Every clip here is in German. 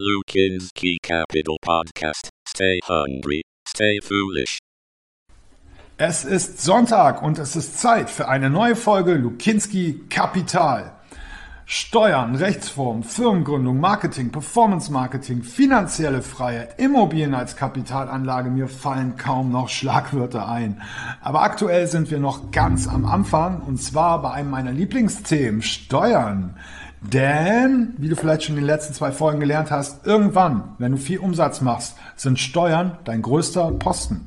Lukinski Capital Podcast. Stay hungry, stay foolish. Es ist Sonntag und es ist Zeit für eine neue Folge Lukinski Kapital. Steuern, Rechtsform, Firmengründung, Marketing, Performance Marketing, finanzielle Freiheit, Immobilien als Kapitalanlage, mir fallen kaum noch Schlagwörter ein. Aber aktuell sind wir noch ganz am Anfang und zwar bei einem meiner Lieblingsthemen, Steuern. Denn, wie du vielleicht schon in den letzten zwei Folgen gelernt hast, irgendwann, wenn du viel Umsatz machst, sind Steuern dein größter Posten.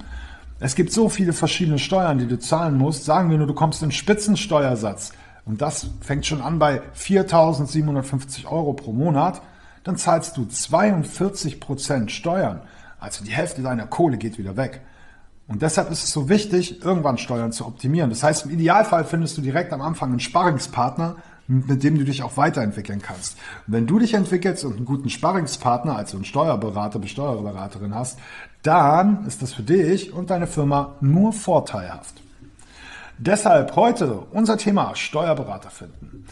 Es gibt so viele verschiedene Steuern, die du zahlen musst. Sagen wir nur, du kommst in Spitzensteuersatz. Und das fängt schon an bei 4.750 Euro pro Monat. Dann zahlst du 42 Prozent Steuern. Also die Hälfte deiner Kohle geht wieder weg. Und deshalb ist es so wichtig, irgendwann Steuern zu optimieren. Das heißt, im Idealfall findest du direkt am Anfang einen Sparringspartner, mit dem du dich auch weiterentwickeln kannst. Wenn du dich entwickelst und einen guten Sparringspartner, also einen Steuerberater, Besteuerberaterin hast, dann ist das für dich und deine Firma nur vorteilhaft. Deshalb heute unser Thema Steuerberater finden.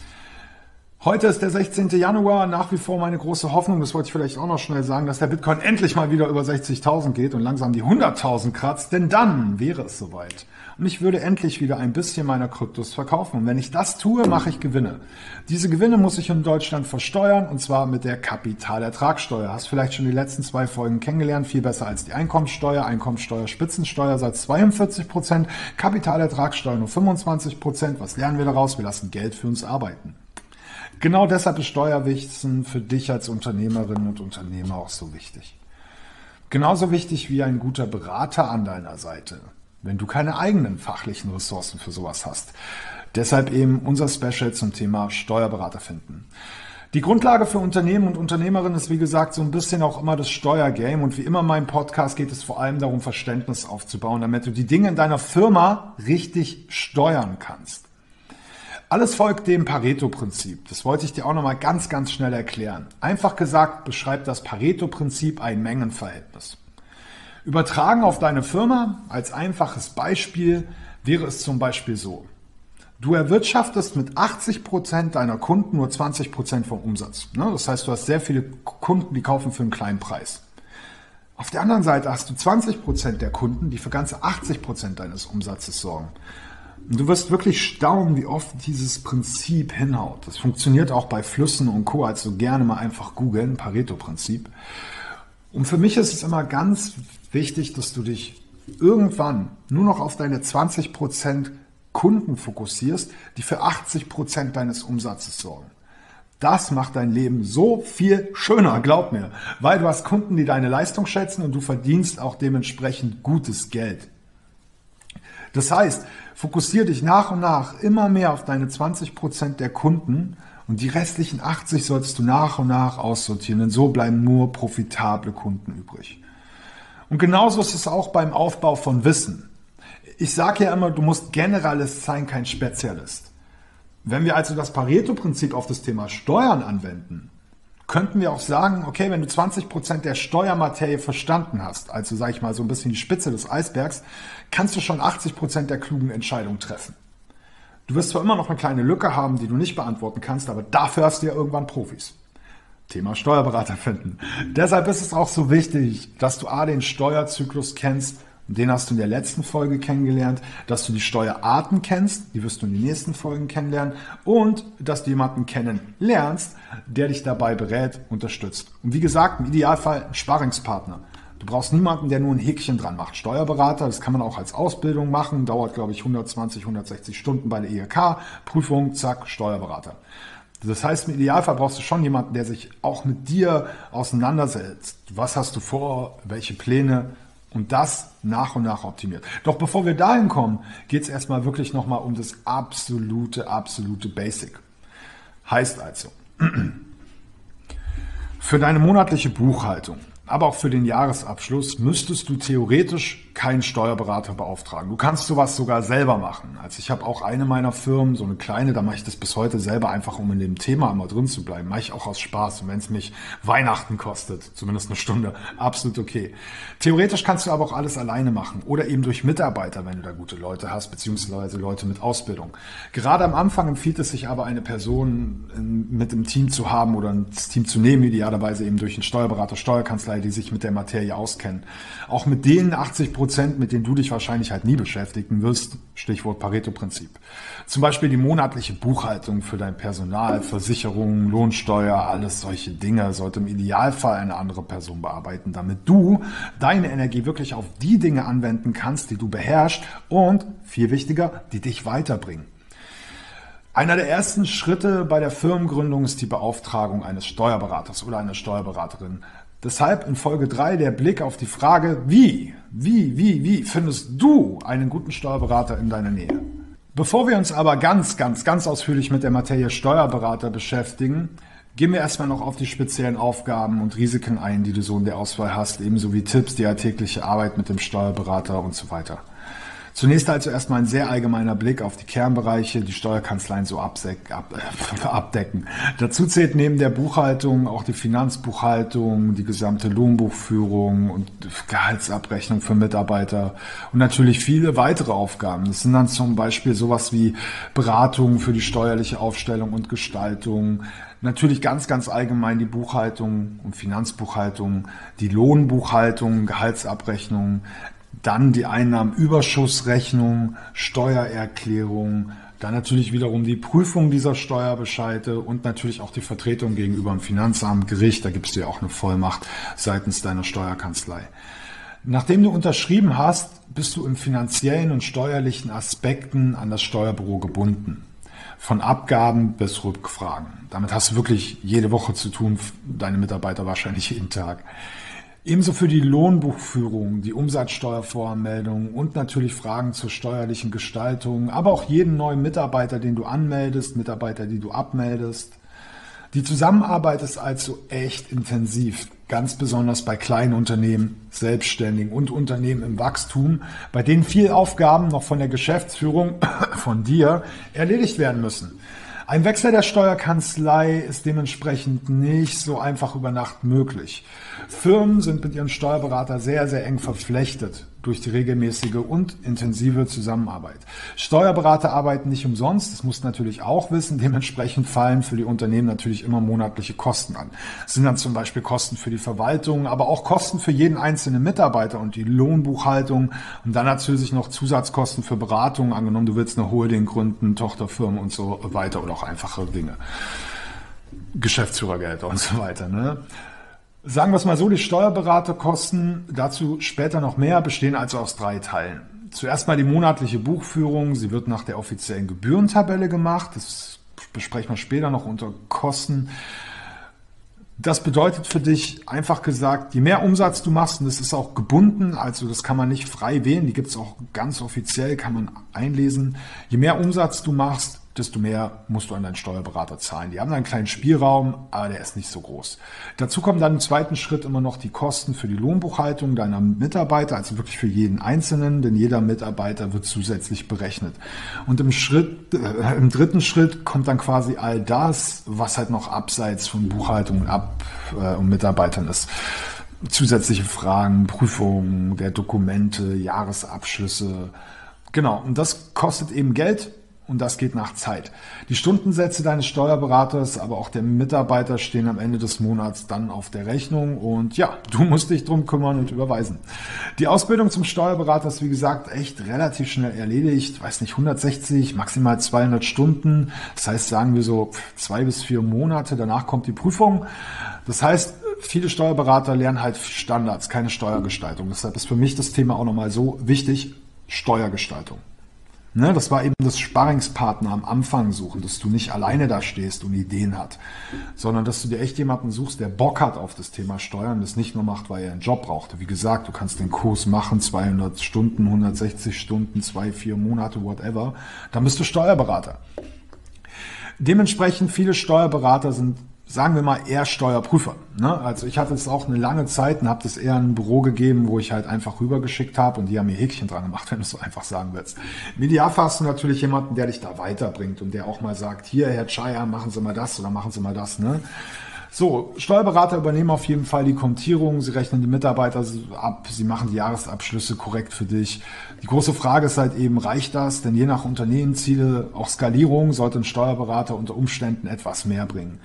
Heute ist der 16. Januar, nach wie vor meine große Hoffnung, das wollte ich vielleicht auch noch schnell sagen, dass der Bitcoin endlich mal wieder über 60.000 geht und langsam die 100.000 kratzt, denn dann wäre es soweit. Und ich würde endlich wieder ein bisschen meiner Kryptos verkaufen. Und wenn ich das tue, mache ich Gewinne. Diese Gewinne muss ich in Deutschland versteuern und zwar mit der Kapitalertragssteuer. Hast vielleicht schon die letzten zwei Folgen kennengelernt, viel besser als die Einkommenssteuer, Einkommenssteuer, Spitzensteuer seit 42 Prozent, Kapitalertragssteuer nur 25 Prozent. Was lernen wir daraus? Wir lassen Geld für uns arbeiten. Genau deshalb ist Steuerwissen für dich als Unternehmerin und Unternehmer auch so wichtig. Genauso wichtig wie ein guter Berater an deiner Seite, wenn du keine eigenen fachlichen Ressourcen für sowas hast. Deshalb eben unser Special zum Thema Steuerberater finden. Die Grundlage für Unternehmen und Unternehmerinnen ist, wie gesagt, so ein bisschen auch immer das Steuergame. Und wie immer in meinem Podcast geht es vor allem darum, Verständnis aufzubauen, damit du die Dinge in deiner Firma richtig steuern kannst. Alles folgt dem Pareto-Prinzip. Das wollte ich dir auch nochmal ganz, ganz schnell erklären. Einfach gesagt beschreibt das Pareto-Prinzip ein Mengenverhältnis. Übertragen auf deine Firma als einfaches Beispiel wäre es zum Beispiel so. Du erwirtschaftest mit 80 Prozent deiner Kunden nur 20 Prozent vom Umsatz. Ne? Das heißt, du hast sehr viele Kunden, die kaufen für einen kleinen Preis. Auf der anderen Seite hast du 20 Prozent der Kunden, die für ganze 80 Prozent deines Umsatzes sorgen. Du wirst wirklich staunen, wie oft dieses Prinzip hinhaut. Das funktioniert auch bei Flüssen und Co. Also gerne mal einfach googeln, Pareto-Prinzip. Und für mich ist es immer ganz wichtig, dass du dich irgendwann nur noch auf deine 20% Kunden fokussierst, die für 80% deines Umsatzes sorgen. Das macht dein Leben so viel schöner, glaub mir, weil du hast Kunden, die deine Leistung schätzen und du verdienst auch dementsprechend gutes Geld. Das heißt, fokussiere dich nach und nach immer mehr auf deine 20 Prozent der Kunden und die restlichen 80 solltest du nach und nach aussortieren, denn so bleiben nur profitable Kunden übrig. Und genauso ist es auch beim Aufbau von Wissen. Ich sage ja immer, du musst Generalist sein, kein Spezialist. Wenn wir also das Pareto-Prinzip auf das Thema Steuern anwenden, könnten wir auch sagen, okay, wenn du 20 Prozent der Steuermaterie verstanden hast, also sage ich mal so ein bisschen die Spitze des Eisbergs, kannst du schon 80 Prozent der klugen Entscheidungen treffen. Du wirst zwar immer noch eine kleine Lücke haben, die du nicht beantworten kannst, aber dafür hast du ja irgendwann Profis. Thema Steuerberater finden. Deshalb ist es auch so wichtig, dass du A, den Steuerzyklus kennst den hast du in der letzten Folge kennengelernt, dass du die Steuerarten kennst, die wirst du in den nächsten Folgen kennenlernen und dass du jemanden kennenlernst, der dich dabei berät, unterstützt. Und wie gesagt, im Idealfall ein Sparringspartner. Du brauchst niemanden, der nur ein Häkchen dran macht. Steuerberater, das kann man auch als Ausbildung machen, dauert glaube ich 120, 160 Stunden bei der IHK, Prüfung, zack, Steuerberater. Das heißt, im Idealfall brauchst du schon jemanden, der sich auch mit dir auseinandersetzt. Was hast du vor? Welche Pläne? Und das nach und nach optimiert. Doch bevor wir dahin kommen, geht es erstmal wirklich nochmal um das absolute, absolute Basic. Heißt also, für deine monatliche Buchhaltung, aber auch für den Jahresabschluss müsstest du theoretisch keinen Steuerberater beauftragen. Du kannst sowas sogar selber machen. Also ich habe auch eine meiner Firmen, so eine kleine, da mache ich das bis heute selber einfach, um in dem Thema immer drin zu bleiben. Mache ich auch aus Spaß. Und wenn es mich Weihnachten kostet, zumindest eine Stunde, absolut okay. Theoretisch kannst du aber auch alles alleine machen oder eben durch Mitarbeiter, wenn du da gute Leute hast, beziehungsweise Leute mit Ausbildung. Gerade am Anfang empfiehlt es sich aber, eine Person mit im Team zu haben oder das Team zu nehmen, idealerweise eben durch einen Steuerberater, Steuerkanzlei, die sich mit der Materie auskennen. Auch mit denen 80 Prozent, mit denen du dich wahrscheinlich halt nie beschäftigen wirst, Stichwort Pareto-Prinzip. Zum Beispiel die monatliche Buchhaltung für dein Personal, Versicherungen, Lohnsteuer, alles solche Dinge sollte im Idealfall eine andere Person bearbeiten, damit du deine Energie wirklich auf die Dinge anwenden kannst, die du beherrschst und, viel wichtiger, die dich weiterbringen. Einer der ersten Schritte bei der Firmengründung ist die Beauftragung eines Steuerberaters oder einer Steuerberaterin. Deshalb in Folge 3 der Blick auf die Frage, wie, wie, wie, wie findest du einen guten Steuerberater in deiner Nähe? Bevor wir uns aber ganz, ganz, ganz ausführlich mit der Materie Steuerberater beschäftigen, gehen wir erstmal noch auf die speziellen Aufgaben und Risiken ein, die du so in der Auswahl hast, ebenso wie Tipps, die alltägliche Arbeit mit dem Steuerberater und so weiter. Zunächst also erstmal ein sehr allgemeiner Blick auf die Kernbereiche, die Steuerkanzleien so ab, abdecken. Dazu zählt neben der Buchhaltung auch die Finanzbuchhaltung, die gesamte Lohnbuchführung und Gehaltsabrechnung für Mitarbeiter und natürlich viele weitere Aufgaben. Das sind dann zum Beispiel sowas wie Beratung für die steuerliche Aufstellung und Gestaltung, Natürlich ganz, ganz allgemein die Buchhaltung und Finanzbuchhaltung, die Lohnbuchhaltung, Gehaltsabrechnung, dann die Einnahmenüberschussrechnung, Steuererklärung, dann natürlich wiederum die Prüfung dieser Steuerbescheide und natürlich auch die Vertretung gegenüber dem Finanzamt, Gericht. Da gibst du ja auch eine Vollmacht seitens deiner Steuerkanzlei. Nachdem du unterschrieben hast, bist du im finanziellen und steuerlichen Aspekten an das Steuerbüro gebunden. Von Abgaben bis Rückfragen. Damit hast du wirklich jede Woche zu tun, deine Mitarbeiter wahrscheinlich jeden Tag. Ebenso für die Lohnbuchführung, die Umsatzsteuervoranmeldung und natürlich Fragen zur steuerlichen Gestaltung, aber auch jeden neuen Mitarbeiter, den du anmeldest, Mitarbeiter, die du abmeldest. Die Zusammenarbeit ist also echt intensiv, ganz besonders bei kleinen Unternehmen, Selbstständigen und Unternehmen im Wachstum, bei denen viele Aufgaben noch von der Geschäftsführung, von dir, erledigt werden müssen. Ein Wechsel der Steuerkanzlei ist dementsprechend nicht so einfach über Nacht möglich. Firmen sind mit ihren Steuerberater sehr, sehr eng verflechtet durch die regelmäßige und intensive Zusammenarbeit. Steuerberater arbeiten nicht umsonst, das muss natürlich auch wissen. Dementsprechend fallen für die Unternehmen natürlich immer monatliche Kosten an. Das sind dann zum Beispiel Kosten für die Verwaltung, aber auch Kosten für jeden einzelnen Mitarbeiter und die Lohnbuchhaltung und dann natürlich noch Zusatzkosten für Beratung. Angenommen, du willst eine Holding gründen, Tochterfirmen und so weiter oder auch einfache Dinge. Geschäftsführergelder und so weiter. Ne? Sagen wir es mal so, die Steuerberaterkosten, dazu später noch mehr, bestehen also aus drei Teilen. Zuerst mal die monatliche Buchführung. Sie wird nach der offiziellen Gebührentabelle gemacht. Das besprechen wir später noch unter Kosten. Das bedeutet für dich einfach gesagt, je mehr Umsatz du machst, und das ist auch gebunden, also das kann man nicht frei wählen, die gibt es auch ganz offiziell, kann man einlesen. Je mehr Umsatz du machst, desto mehr musst du an deinen Steuerberater zahlen. Die haben einen kleinen Spielraum, aber der ist nicht so groß. Dazu kommen dann im zweiten Schritt immer noch die Kosten für die Lohnbuchhaltung deiner Mitarbeiter, also wirklich für jeden Einzelnen, denn jeder Mitarbeiter wird zusätzlich berechnet. Und im Schritt, äh, im dritten Schritt kommt dann quasi all das, was halt noch abseits von Buchhaltung und, Ab, äh, und Mitarbeitern ist zusätzliche Fragen, Prüfungen der Dokumente, Jahresabschlüsse. Genau, und das kostet eben Geld und das geht nach Zeit. Die Stundensätze deines Steuerberaters, aber auch der Mitarbeiter stehen am Ende des Monats dann auf der Rechnung und ja, du musst dich drum kümmern und überweisen. Die Ausbildung zum Steuerberater ist wie gesagt echt relativ schnell erledigt. weiß nicht, 160, maximal 200 Stunden. Das heißt, sagen wir so zwei bis vier Monate. Danach kommt die Prüfung. Das heißt, viele Steuerberater lernen halt Standards, keine Steuergestaltung. Deshalb ist für mich das Thema auch nochmal so wichtig, Steuergestaltung. Ne, das war eben das Sparringspartner am Anfang suchen, dass du nicht alleine da stehst und Ideen hat, sondern dass du dir echt jemanden suchst, der Bock hat auf das Thema Steuern, das nicht nur macht, weil er einen Job brauchte. Wie gesagt, du kannst den Kurs machen, 200 Stunden, 160 Stunden, zwei, vier Monate, whatever. Dann bist du Steuerberater. Dementsprechend viele Steuerberater sind sagen wir mal, eher Steuerprüfer. Ne? Also ich hatte es auch eine lange Zeit und habe das eher in ein Büro gegeben, wo ich halt einfach rübergeschickt habe und die haben mir Häkchen dran gemacht, wenn du es so einfach sagen willst. Im hast du natürlich jemanden, der dich da weiterbringt und der auch mal sagt, hier, Herr Chaya, machen Sie mal das oder machen Sie mal das. Ne? So, Steuerberater übernehmen auf jeden Fall die Kontierung, sie rechnen die Mitarbeiter ab, sie machen die Jahresabschlüsse korrekt für dich. Die große Frage ist halt eben, reicht das? Denn je nach Unternehmensziele, auch Skalierung, sollte ein Steuerberater unter Umständen etwas mehr bringen.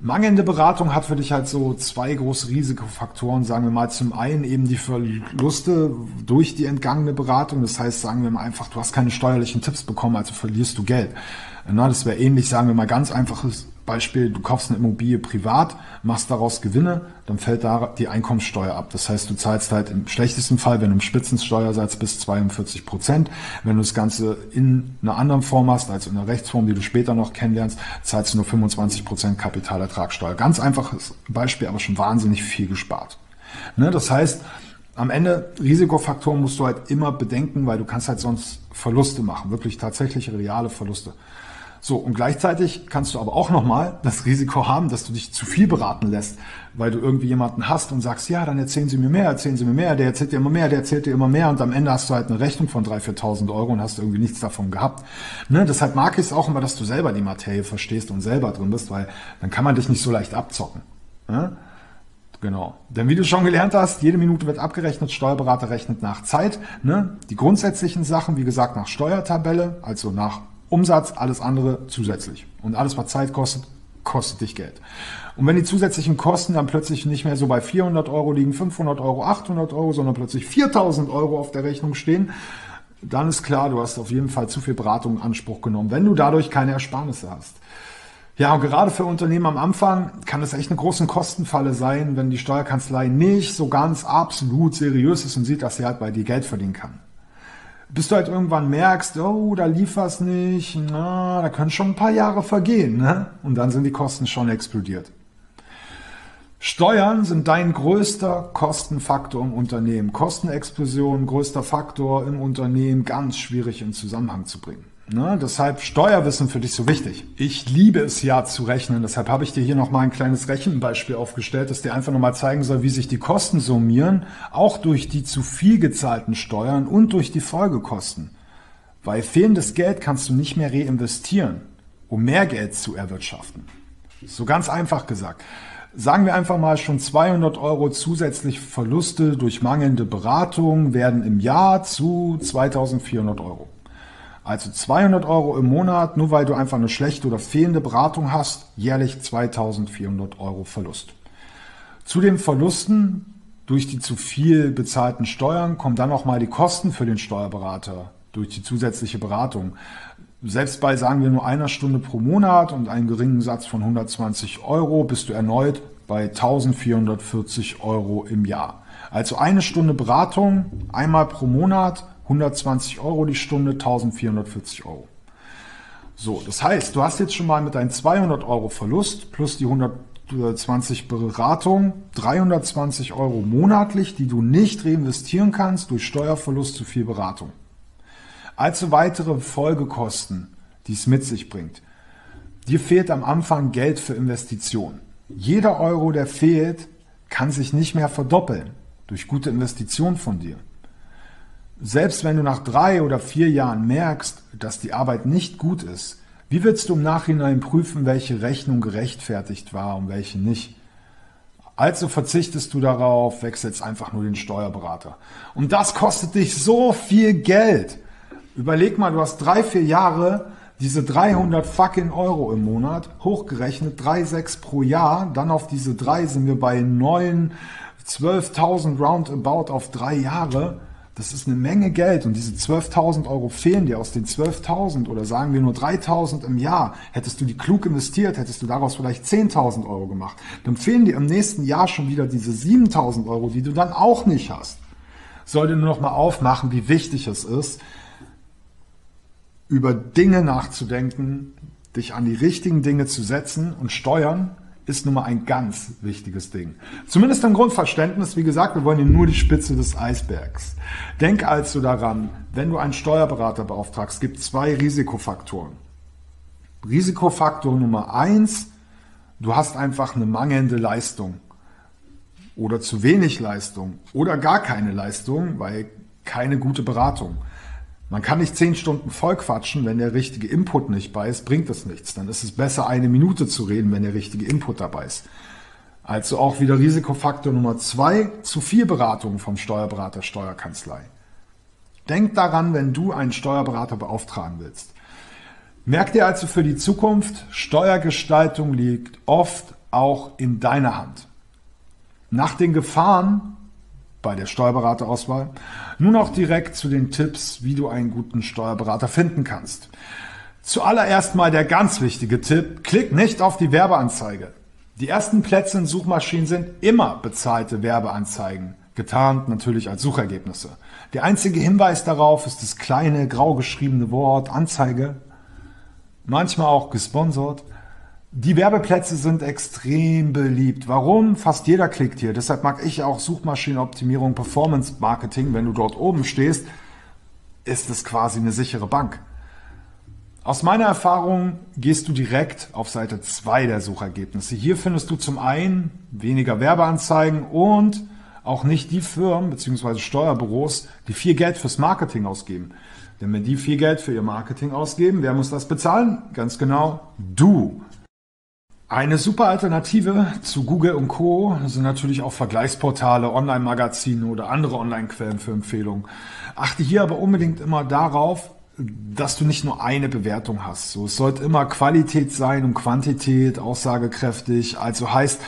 Mangelnde Beratung hat für dich halt so zwei große Risikofaktoren, sagen wir mal. Zum einen eben die Verluste durch die entgangene Beratung. Das heißt, sagen wir mal einfach, du hast keine steuerlichen Tipps bekommen, also verlierst du Geld. Das wäre ähnlich, sagen wir mal, ganz einfaches Beispiel, du kaufst eine Immobilie privat, machst daraus Gewinne, dann fällt da die Einkommenssteuer ab. Das heißt, du zahlst halt im schlechtesten Fall, wenn du im Spitzensteuersatz bist, 42 Prozent. Wenn du das Ganze in einer anderen Form hast, also in einer Rechtsform, die du später noch kennenlernst, zahlst du nur 25 Prozent Kapitalertragssteuer. Ganz einfaches Beispiel, aber schon wahnsinnig viel gespart. Ne? Das heißt, am Ende Risikofaktoren musst du halt immer bedenken, weil du kannst halt sonst Verluste machen, wirklich tatsächliche reale Verluste. So, und gleichzeitig kannst du aber auch nochmal das Risiko haben, dass du dich zu viel beraten lässt, weil du irgendwie jemanden hast und sagst, ja, dann erzählen Sie mir mehr, erzählen Sie mir mehr, der erzählt dir immer mehr, der erzählt dir immer mehr und am Ende hast du halt eine Rechnung von 3.000, 4.000 Euro und hast irgendwie nichts davon gehabt. Ne? Deshalb mag ich es auch immer, dass du selber die Materie verstehst und selber drin bist, weil dann kann man dich nicht so leicht abzocken. Ne? Genau. Denn wie du schon gelernt hast, jede Minute wird abgerechnet, Steuerberater rechnet nach Zeit. Ne? Die grundsätzlichen Sachen, wie gesagt, nach Steuertabelle, also nach Umsatz, alles andere zusätzlich. Und alles, was Zeit kostet, kostet dich Geld. Und wenn die zusätzlichen Kosten dann plötzlich nicht mehr so bei 400 Euro liegen, 500 Euro, 800 Euro, sondern plötzlich 4000 Euro auf der Rechnung stehen, dann ist klar, du hast auf jeden Fall zu viel Beratung in Anspruch genommen, wenn du dadurch keine Ersparnisse hast. Ja, und gerade für Unternehmen am Anfang kann es echt eine große Kostenfalle sein, wenn die Steuerkanzlei nicht so ganz absolut seriös ist und sieht, dass sie halt bei dir Geld verdienen kann bis du halt irgendwann merkst, oh, da lief was nicht, na, da können schon ein paar Jahre vergehen, ne? Und dann sind die Kosten schon explodiert. Steuern sind dein größter Kostenfaktor im Unternehmen. Kostenexplosion, größter Faktor im Unternehmen, ganz schwierig in Zusammenhang zu bringen. Ne? Deshalb Steuerwissen für dich so wichtig. Ich liebe es ja zu rechnen. Deshalb habe ich dir hier nochmal ein kleines Rechenbeispiel aufgestellt, das dir einfach nochmal zeigen soll, wie sich die Kosten summieren, auch durch die zu viel gezahlten Steuern und durch die Folgekosten. Weil fehlendes Geld kannst du nicht mehr reinvestieren, um mehr Geld zu erwirtschaften. So ganz einfach gesagt. Sagen wir einfach mal schon 200 Euro zusätzlich Verluste durch mangelnde Beratung werden im Jahr zu 2400 Euro. Also 200 Euro im Monat, nur weil du einfach eine schlechte oder fehlende Beratung hast, jährlich 2400 Euro Verlust. Zu den Verlusten durch die zu viel bezahlten Steuern kommen dann auch mal die Kosten für den Steuerberater durch die zusätzliche Beratung. Selbst bei, sagen wir, nur einer Stunde pro Monat und einem geringen Satz von 120 Euro bist du erneut bei 1440 Euro im Jahr. Also eine Stunde Beratung einmal pro Monat 120 Euro die Stunde, 1440 Euro. So, das heißt, du hast jetzt schon mal mit deinen 200 Euro Verlust plus die 120 Beratung 320 Euro monatlich, die du nicht reinvestieren kannst durch Steuerverlust zu viel Beratung. Also weitere Folgekosten, die es mit sich bringt. Dir fehlt am Anfang Geld für Investitionen. Jeder Euro, der fehlt, kann sich nicht mehr verdoppeln durch gute Investitionen von dir. Selbst wenn du nach drei oder vier Jahren merkst, dass die Arbeit nicht gut ist, wie willst du im Nachhinein prüfen, welche Rechnung gerechtfertigt war und welche nicht? Also verzichtest du darauf, wechselst einfach nur den Steuerberater. Und das kostet dich so viel Geld. Überleg mal, du hast drei, vier Jahre diese 300 fucking Euro im Monat, hochgerechnet 3,6 pro Jahr, dann auf diese drei sind wir bei 9, 12.000 roundabout auf drei Jahre. Das ist eine Menge Geld und diese 12.000 Euro fehlen dir aus den 12.000 oder sagen wir nur 3.000 im Jahr. Hättest du die klug investiert, hättest du daraus vielleicht 10.000 Euro gemacht. Dann fehlen dir im nächsten Jahr schon wieder diese 7.000 Euro, die du dann auch nicht hast. Sollte nur noch mal aufmachen, wie wichtig es ist, über Dinge nachzudenken, dich an die richtigen Dinge zu setzen und steuern ist nun mal ein ganz wichtiges Ding. Zumindest ein Grundverständnis, wie gesagt, wir wollen hier nur die Spitze des Eisbergs. Denk also daran, wenn du einen Steuerberater beauftragst, gibt zwei Risikofaktoren. Risikofaktor Nummer eins, du hast einfach eine mangelnde Leistung oder zu wenig Leistung oder gar keine Leistung, weil keine gute Beratung. Man kann nicht zehn Stunden voll quatschen, wenn der richtige Input nicht bei ist, bringt es nichts. Dann ist es besser, eine Minute zu reden, wenn der richtige Input dabei ist. Also auch wieder Risikofaktor Nummer zwei, zu viel Beratung vom Steuerberater, Steuerkanzlei. Denk daran, wenn du einen Steuerberater beauftragen willst. Merk dir also für die Zukunft, Steuergestaltung liegt oft auch in deiner Hand. Nach den Gefahren bei der Steuerberaterauswahl nun auch direkt zu den Tipps, wie du einen guten Steuerberater finden kannst. Zuallererst mal der ganz wichtige Tipp, klick nicht auf die Werbeanzeige. Die ersten Plätze in Suchmaschinen sind immer bezahlte Werbeanzeigen, getarnt natürlich als Suchergebnisse. Der einzige Hinweis darauf ist das kleine grau geschriebene Wort Anzeige, manchmal auch gesponsert. Die Werbeplätze sind extrem beliebt. Warum? Fast jeder klickt hier. Deshalb mag ich auch Suchmaschinenoptimierung, Performance Marketing. Wenn du dort oben stehst, ist es quasi eine sichere Bank. Aus meiner Erfahrung gehst du direkt auf Seite 2 der Suchergebnisse. Hier findest du zum einen weniger Werbeanzeigen und auch nicht die Firmen bzw. Steuerbüros, die viel Geld fürs Marketing ausgeben. Denn wenn die viel Geld für ihr Marketing ausgeben, wer muss das bezahlen? Ganz genau, du. Eine super Alternative zu Google und Co. sind natürlich auch Vergleichsportale, Online-Magazine oder andere Online-Quellen für Empfehlungen. Achte hier aber unbedingt immer darauf, dass du nicht nur eine Bewertung hast. So, es sollte immer Qualität sein und Quantität, aussagekräftig. Also heißt,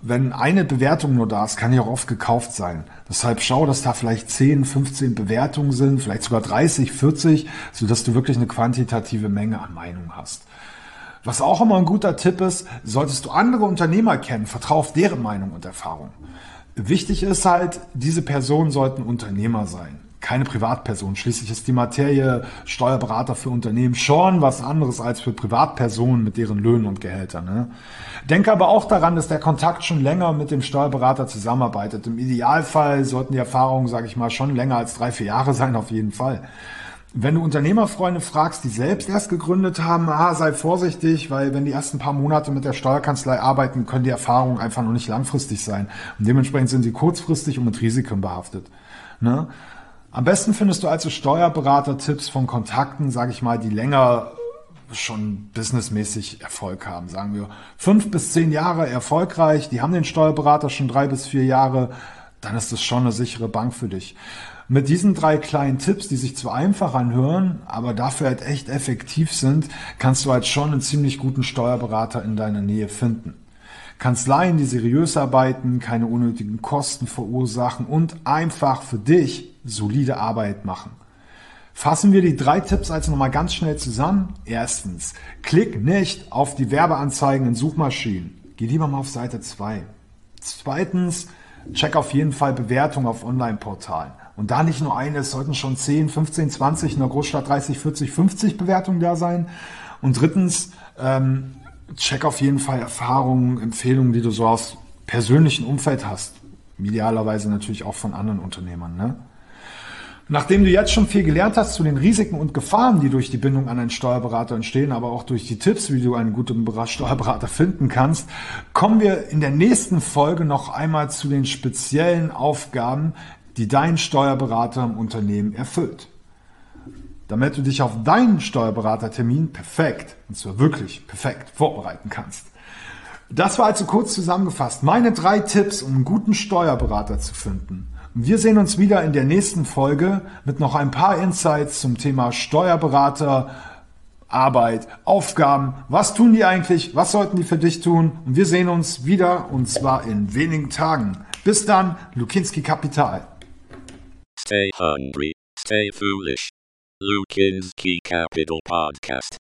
wenn eine Bewertung nur da ist, kann die auch oft gekauft sein. Deshalb schau, dass da vielleicht 10, 15 Bewertungen sind, vielleicht sogar 30, 40, sodass du wirklich eine quantitative Menge an Meinung hast. Was auch immer ein guter Tipp ist, solltest du andere Unternehmer kennen, vertrau auf deren Meinung und Erfahrung. Wichtig ist halt, diese Personen sollten Unternehmer sein, keine Privatperson. Schließlich ist die Materie Steuerberater für Unternehmen schon was anderes als für Privatpersonen mit deren Löhnen und Gehältern. Ne? Denke aber auch daran, dass der Kontakt schon länger mit dem Steuerberater zusammenarbeitet. Im Idealfall sollten die Erfahrungen, sage ich mal, schon länger als drei, vier Jahre sein, auf jeden Fall. Wenn du Unternehmerfreunde fragst, die selbst erst gegründet haben, ah, sei vorsichtig, weil wenn die ersten paar Monate mit der Steuerkanzlei arbeiten, können die Erfahrungen einfach noch nicht langfristig sein. Und dementsprechend sind sie kurzfristig und mit Risiken behaftet. Ne? Am besten findest du also Steuerberater-Tipps von Kontakten, sage ich mal, die länger schon businessmäßig Erfolg haben. Sagen wir fünf bis zehn Jahre erfolgreich, die haben den Steuerberater schon drei bis vier Jahre, dann ist das schon eine sichere Bank für dich. Mit diesen drei kleinen Tipps, die sich zwar einfach anhören, aber dafür halt echt effektiv sind, kannst du halt schon einen ziemlich guten Steuerberater in deiner Nähe finden. Kanzleien, die seriös arbeiten, keine unnötigen Kosten verursachen und einfach für dich solide Arbeit machen. Fassen wir die drei Tipps also nochmal ganz schnell zusammen. Erstens, klick nicht auf die Werbeanzeigen in Suchmaschinen. Geh lieber mal auf Seite 2. Zweitens, check auf jeden Fall Bewertungen auf Online-Portalen. Und da nicht nur eine, es sollten schon 10, 15, 20, in der Großstadt 30, 40, 50 Bewertungen da sein. Und drittens, ähm, check auf jeden Fall Erfahrungen, Empfehlungen, die du so aus persönlichen Umfeld hast. Idealerweise natürlich auch von anderen Unternehmern. Ne? Nachdem du jetzt schon viel gelernt hast zu den Risiken und Gefahren, die durch die Bindung an einen Steuerberater entstehen, aber auch durch die Tipps, wie du einen guten Steuerberater finden kannst, kommen wir in der nächsten Folge noch einmal zu den speziellen Aufgaben, die dein Steuerberater im Unternehmen erfüllt. Damit du dich auf deinen Steuerberatertermin perfekt, und zwar wirklich perfekt, vorbereiten kannst. Das war also kurz zusammengefasst meine drei Tipps, um einen guten Steuerberater zu finden. wir sehen uns wieder in der nächsten Folge mit noch ein paar Insights zum Thema Steuerberater, Arbeit, Aufgaben. Was tun die eigentlich? Was sollten die für dich tun? Und wir sehen uns wieder und zwar in wenigen Tagen. Bis dann, Lukinski Kapital. Stay hungry, stay foolish. Lukin's Key Capital Podcast.